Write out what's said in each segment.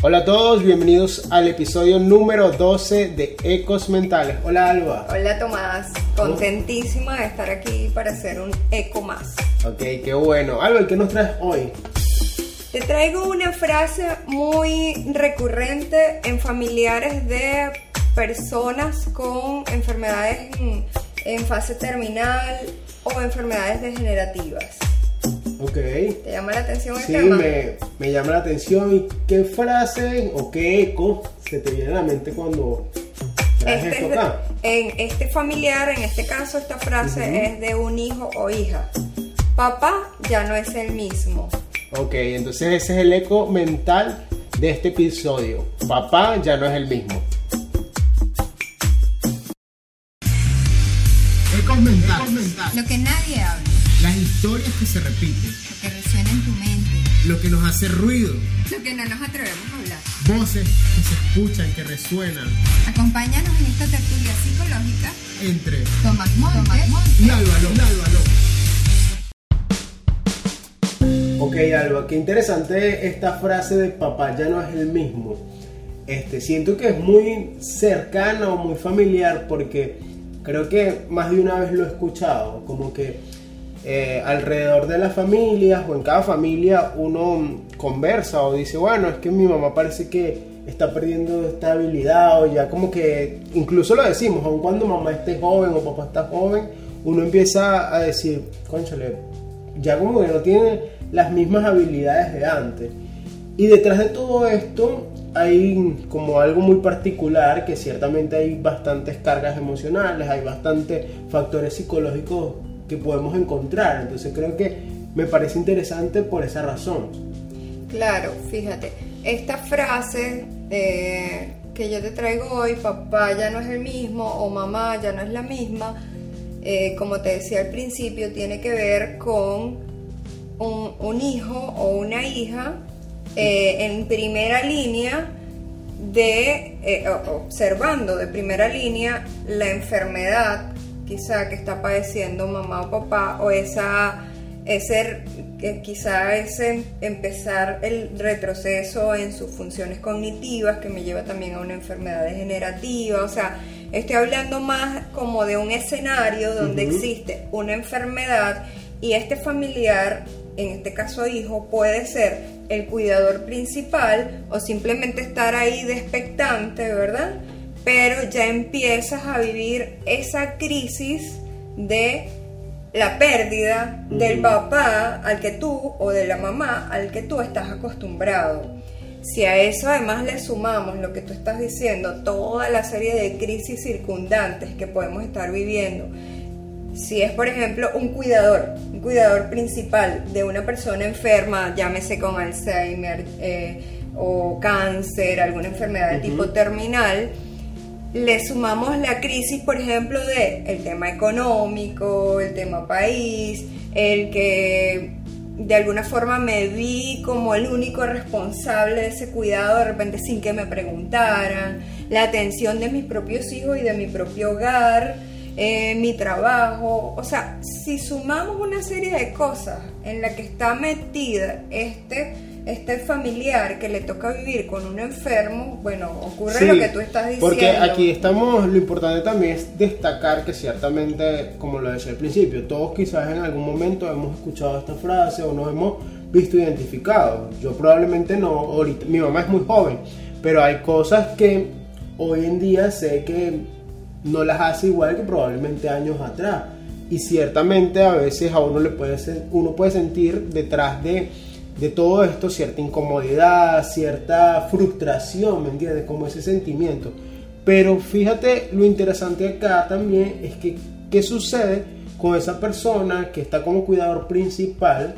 Hola a todos, bienvenidos al episodio número 12 de Ecos Mentales. Hola Alba. Hola Tomás, contentísima de estar aquí para hacer un eco más. Ok, qué bueno. Alba, ¿qué nos traes hoy? Te traigo una frase muy recurrente en familiares de personas con enfermedades en, fase terminal o enfermedades degenerativas. Ok. ¿Te llama la atención el sí, tema? Me, me llama la atención. ¿Y qué frase o qué eco se te viene a la mente cuando traes Este esto es de- acá? en este familiar, en este caso, esta frase es de un hijo o hija. Papá ya no es el mismo. Ok, entonces ese es el eco mental de este episodio. Papá ya no es el mismo. Ecos mentales. Lo que nadie historias que se repiten. lo que resuena en tu mente, Lo que nos hace ruido. lo que no nos atrevemos a hablar. Voces que se escuchan, que resuenan. Acompáñanos en esta tertulia psicológica. Entre Tomás Montes, y Álvaro. Ok, Alba, qué interesante esta frase de papá ya no es el mismo. Este, siento que es muy cercana o muy familiar porque creo que más de una vez lo he escuchado, como que eh, alrededor de las familias o en cada familia uno conversa o dice, bueno, es que mi mamá parece que está perdiendo esta habilidad o ya como que, incluso lo decimos, aun cuando mamá esté joven o papá está joven, uno empieza a decir, conchale, ya como que no tiene las mismas habilidades de antes. Y detrás de todo esto hay como algo muy particular, que ciertamente hay bastantes cargas emocionales, hay bastantes factores psicológicos que podemos encontrar. Entonces creo que me parece interesante por esa razón. Claro, fíjate, esta frase eh, que yo te traigo hoy, papá ya no es el mismo o mamá ya no es la misma, eh, como te decía al principio, tiene que ver con un, hijo o una hija eh, en primera línea de observando de primera línea la enfermedad quizá que está padeciendo mamá o papá o esa ese quizá ese empezar el retroceso en sus funciones cognitivas que me lleva también a una enfermedad degenerativa o sea estoy hablando más como de un escenario donde existe una enfermedad y este familiar en este caso hijo, puede ser el cuidador principal o simplemente estar ahí de expectante, ¿verdad? Pero ya empiezas a vivir esa crisis de la pérdida del papá al que tú o de la mamá al que tú estás acostumbrado. Si a eso además le sumamos lo que tú estás diciendo, toda la serie de crisis circundantes que podemos estar viviendo, si es, por ejemplo, un cuidador, un cuidador principal de una persona enferma, llámese con Alzheimer eh, o cáncer, alguna enfermedad de tipo terminal, le sumamos la crisis, por ejemplo, de el tema económico, el tema país, el que de alguna forma me vi como el único responsable de ese cuidado de repente sin que me preguntaran, la atención de mis propios hijos y de mi propio hogar, eh, mi trabajo, o sea, si sumamos una serie de cosas en la que está metida este, este familiar que le toca vivir con un enfermo, bueno, ocurre Sí, lo que tú estás diciendo. Porque aquí estamos, lo importante también es destacar que ciertamente, como lo decía al principio, todos quizás en algún momento hemos escuchado esta frase o nos hemos visto identificados. Yo probablemente no, ahorita, mi mamá es muy joven, pero hay cosas que hoy en día sé que no las hace igual que probablemente años atrás. Y ciertamente a veces a uno le puede ser, uno puede sentir detrás de, de todo esto cierta incomodidad, cierta frustración, ¿me entiendes? Como ese sentimiento. Pero fíjate, lo interesante acá también es que qué sucede con esa persona que está como cuidador principal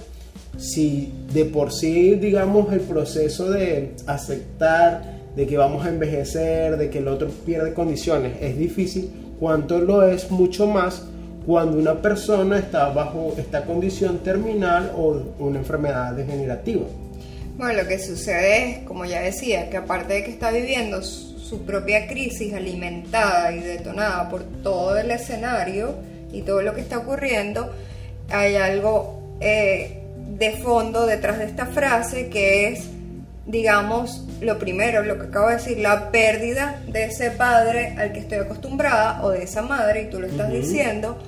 si de por sí, digamos, el proceso de aceptar de que vamos a envejecer, de que el otro pierde condiciones, es difícil, cuanto lo es mucho más cuando una persona está bajo esta condición terminal o una enfermedad degenerativa. Bueno, lo que sucede es, como ya decía, que aparte de que está viviendo su, propia crisis alimentada y detonada por todo el escenario y todo lo que está ocurriendo, hay algo eh, de fondo detrás de esta frase que es digamos, lo primero, lo que acabo de decir, la pérdida de ese padre al que estoy acostumbrada o de esa madre, y tú lo estás diciendo,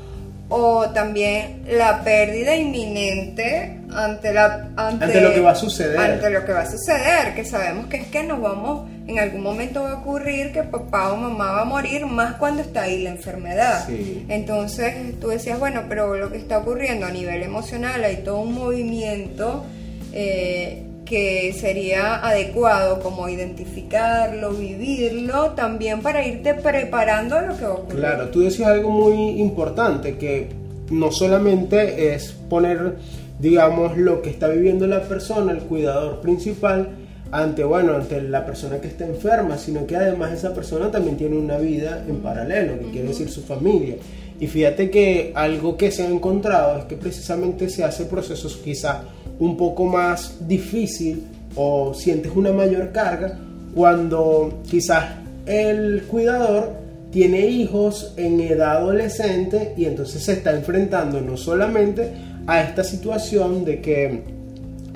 o también la pérdida inminente ante la ante, lo que va a suceder. ante lo que va a suceder que sabemos que es que nos vamos en algún momento va a ocurrir que papá o mamá va a morir más cuando está ahí la enfermedad. Entonces tú decías bueno pero lo que está ocurriendo a nivel emocional hay todo un movimiento eh, que sería adecuado como identificarlo, vivirlo, también para irte preparando a lo que va a ocurrir. Claro, tú decías algo muy importante, que no solamente es poner, digamos, lo que está viviendo la persona, el cuidador principal, ante, bueno, ante la persona que está enferma, sino que además esa persona también tiene una vida en paralelo, que quiere decir su familia. Y fíjate que algo que se ha encontrado es que precisamente se hace procesos quizás un poco más difícil o sientes una mayor carga cuando quizás el cuidador tiene hijos en edad adolescente y entonces se está enfrentando no solamente a esta situación de que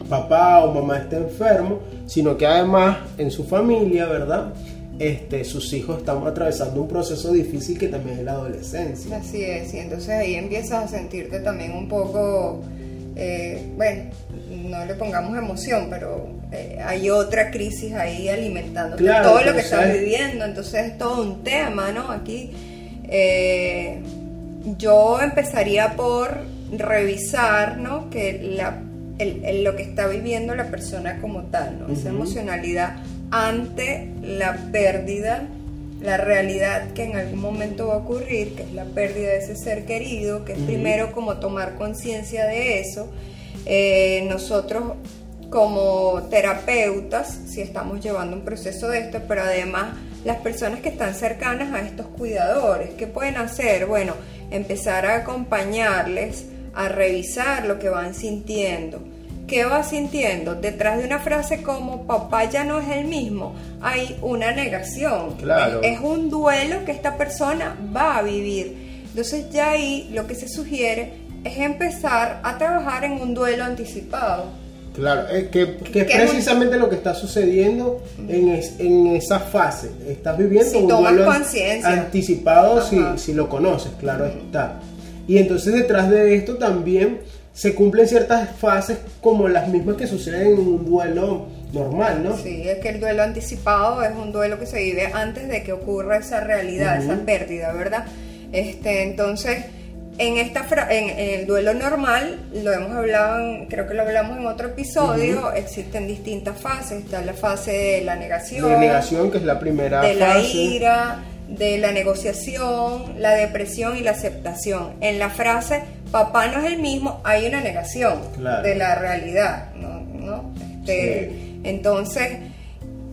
papá o mamá está enfermo, sino que además en su familia, ¿verdad? Este, sus hijos están atravesando un proceso difícil que también es la adolescencia. Así es, y entonces ahí empiezas a sentirte también un poco eh, bueno, no le pongamos emoción, pero eh, hay otra crisis ahí alimentando todo lo que estás viviendo, entonces es todo un tema, ¿no? Aquí eh, yo empezaría por revisar, ¿no? Que la, lo que está viviendo la persona como tal, ¿no? Esa emocionalidad ante la pérdida la realidad que en algún momento va a ocurrir, que es la pérdida de ese ser querido, que es primero como tomar conciencia de eso. Eh, nosotros como terapeutas, si estamos llevando un proceso de esto, pero además las personas que están cercanas a estos cuidadores, ¿qué pueden hacer? Bueno, empezar a acompañarles, a revisar lo que van sintiendo ¿Qué vas sintiendo? Detrás de una frase como papá ya no es el mismo, hay una negación. Claro. Es, un duelo que esta persona va a vivir. Entonces ya ahí lo que se sugiere es empezar a trabajar en un duelo anticipado. Claro, es que, es precisamente lo que está sucediendo en, en, esa fase. Estás viviendo un duelo anticipado si, si, lo conoces, claro está. Y entonces detrás de esto también se cumplen ciertas fases como las mismas que suceden en un duelo normal, ¿no? Sí, es que el duelo anticipado es un duelo que se vive antes de que ocurra esa realidad, esa pérdida, ¿verdad? Este, entonces, en esta en, el duelo normal, lo hemos hablado, creo que lo hablamos en otro episodio, existen distintas fases, está la fase de la negación, de negación que es la primera de la ira, de la negociación, la depresión y la aceptación. En la frase papá no es el mismo, hay una negación de la realidad, ¿no? Este, entonces,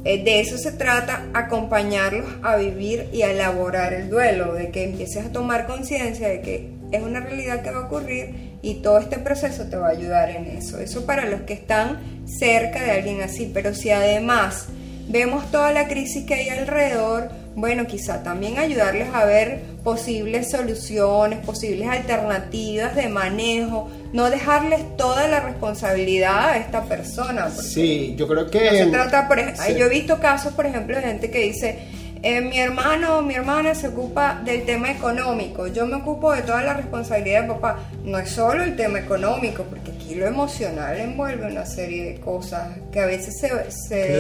eh, de eso se trata, acompañarlos a vivir y a elaborar el duelo, de que empieces a tomar conciencia de que es una realidad que va a ocurrir y todo este proceso te va a ayudar en eso. Eso para los que están cerca de alguien así, pero si además vemos toda la crisis que hay alrededor, bueno, quizá también ayudarles a ver posibles soluciones, posibles alternativas de manejo, no dejarles toda la responsabilidad a esta persona. Sí, yo creo que... se trata, por, Yo he visto casos, por ejemplo, de gente que dice, eh, mi hermano o mi hermana se ocupa del tema económico, yo me ocupo de toda la responsabilidad de papá. No es solo el tema económico, porque aquí lo emocional envuelve una serie de cosas que a veces se, se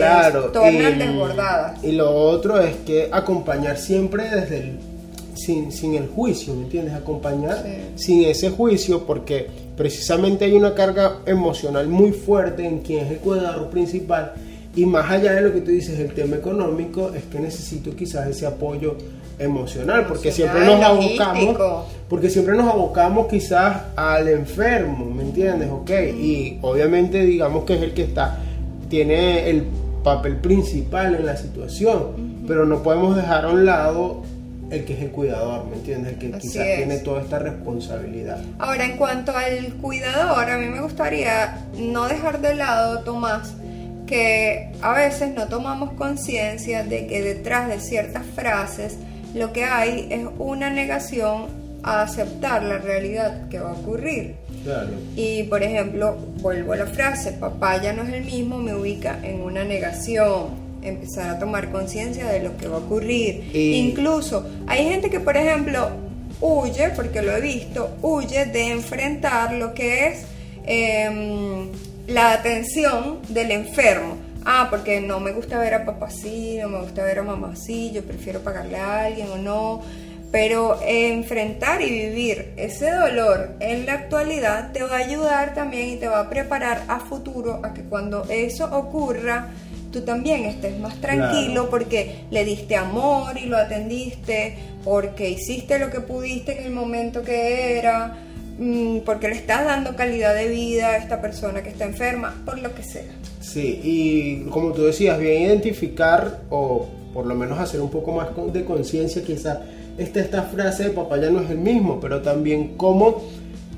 tornan desbordadas. Y lo otro es que acompañar siempre desde el, sin, sin el juicio, ¿me entiendes? Acompañar sin ese juicio, porque precisamente hay una carga emocional muy fuerte en quien es el cuidador principal y más allá de lo que tú dices, el tema económico, es que necesito quizás ese apoyo emocional, porque siempre nos abocamos, porque siempre nos abocamos quizás al enfermo, ¿me entiendes? Ok, y obviamente digamos que es el que está, tiene el papel principal en la situación, pero no podemos dejar a un lado el que es el cuidador, ¿me entiendes? El que quizás tiene toda esta responsabilidad. Ahora, en cuanto al cuidador, a mí me gustaría no dejar de lado, Tomás, que a veces no tomamos conciencia de que detrás de ciertas frases lo que hay es una negación a aceptar la realidad que va a ocurrir. Claro. Y por ejemplo, vuelvo a la frase, papá ya no es el mismo, me ubica en una negación, empezar a tomar conciencia de lo que va a ocurrir. Y- Incluso hay gente que, por ejemplo, huye, porque lo he visto, huye de enfrentar lo que es em, la atención del enfermo. Ah, porque no me gusta ver a papá así, no me gusta ver a mamá así, yo prefiero pagarle a alguien o no. Pero enfrentar y vivir ese dolor en la actualidad te va a ayudar también y te va a preparar a futuro a que cuando eso ocurra, tú también estés más tranquilo Claro. porque le diste amor y lo atendiste, porque hiciste lo que pudiste en el momento que era, porque le estás dando calidad de vida a esta persona que está enferma, por lo que sea. Sí, y como tú decías, bien identificar o por lo menos hacer un poco más de conciencia, quizá esta, esta frase de papá ya no es el mismo, pero también cómo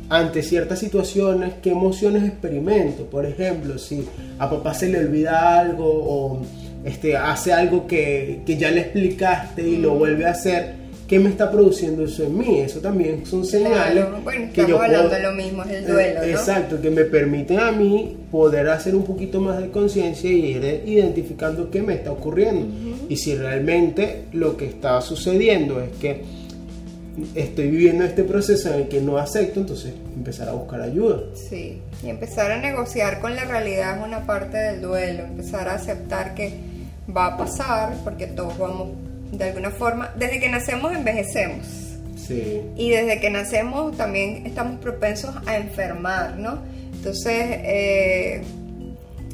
ante ciertas situaciones, qué emociones experimento. Por ejemplo, si a papá se le olvida algo o este, hace algo que, que ya le explicaste y lo vuelve a hacer, ¿qué me está produciendo eso en mí? Eso también son señales Claro, bueno, que estamos yo hablando puedo- de lo mismo, es el duelo, eh, ¿no? Exacto, que me permiten a mí poder hacer un poquito más de conciencia y ir identificando qué me está ocurriendo. Y si realmente lo que está sucediendo es que estoy viviendo este proceso en el que no acepto, entonces empezar a buscar ayuda. Sí, y empezar a negociar con la realidad es una parte del duelo, empezar a aceptar que va a pasar, porque todos vamos, de alguna forma, desde que nacemos envejecemos. Sí, Y desde que nacemos también estamos propensos a enfermar, ¿no? Entonces, eh,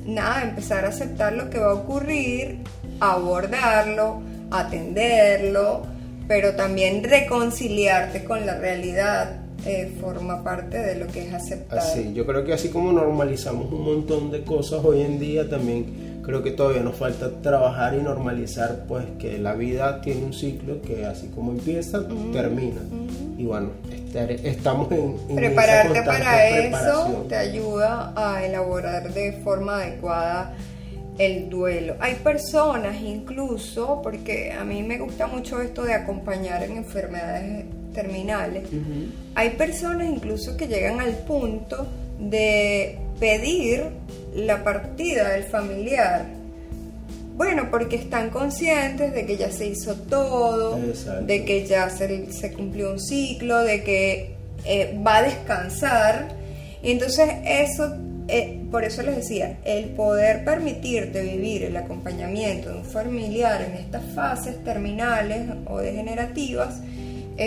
nada, empezar a aceptar lo que va a ocurrir, abordarlo, atenderlo, pero también reconciliarte con la realidad eh, forma parte de lo que es aceptar. así. Yo creo que así como normalizamos un montón de cosas hoy en día, también creo que todavía nos falta trabajar y normalizar, pues que la vida tiene un ciclo que así como empieza, termina. Y bueno, estar- estamos en, en Prepararte esa para eso te ayuda a elaborar de forma adecuada el duelo. Hay personas incluso, porque a mí me gusta mucho esto de acompañar en enfermedades terminales, hay personas incluso que llegan al punto de pedir la partida del familiar. Bueno, porque están conscientes de que ya se hizo todo, Exacto. de que ya se, se cumplió un ciclo, de que eh, va a descansar. Y entonces eso, eh, por eso les decía, el poder permitirte vivir el acompañamiento de un familiar en estas fases terminales o degenerativas,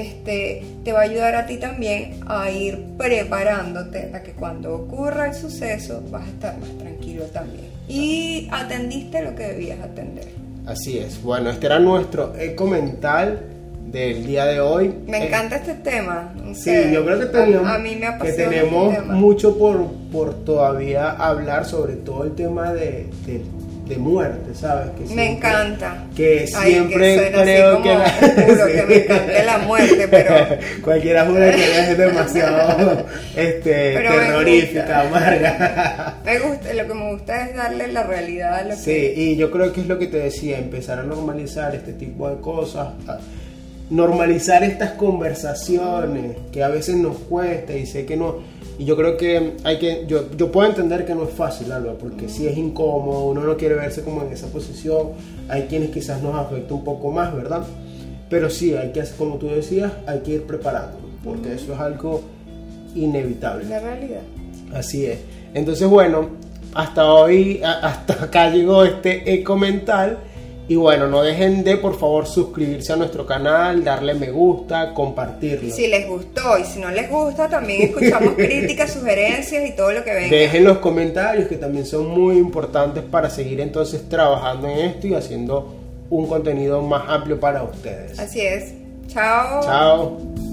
este, te va a ayudar a ti también a ir preparándote a que cuando ocurra el suceso vas a estar más tranquilo también. Y atendiste lo que debías atender. Así es. Bueno, este era nuestro eco mental del día de hoy. Me Eh, encanta este tema. no Sí, yo creo que a- teníamos, a, mí me que apasiona tenemos este mucho por, por todavía hablar sobre todo el tema de, de, de muerte, ¿sabes? Que Me encanta. Que Ay, siempre suena así creo como que la- oscuro, que Sí. me encante la muerte, pero Cualquiera jura que es demasiado este, Pero terrorífica, amarga. me gusta, lo que me gusta es darle la realidad a lo Sí, que y yo creo que es lo que te decía, empezar a normalizar este tipo de cosas, normalizar estas conversaciones que a veces nos cuesta y sé que no, y yo creo que hay que, yo, yo puedo entender que no es fácil, Alba, porque si es incómodo, uno no quiere verse como en esa posición, hay quienes quizás nos afecta un poco más, ¿verdad? Pero sí, hay que, hacer- como tú decías, hay que ir preparando, porque eso es algo inevitable. la realidad. Así es. Entonces, bueno, hasta hoy, hasta acá llegó este eco mental. Y bueno, no dejen de, por favor, suscribirse a nuestro canal, darle me gusta, compartirlo. Si les gustó y si no les gusta, también escuchamos críticas, sugerencias y todo lo que venga. Dejen los comentarios que también son muy importantes para seguir entonces trabajando en esto y haciendo un contenido más amplio para ustedes. Así es. Chao. Chao.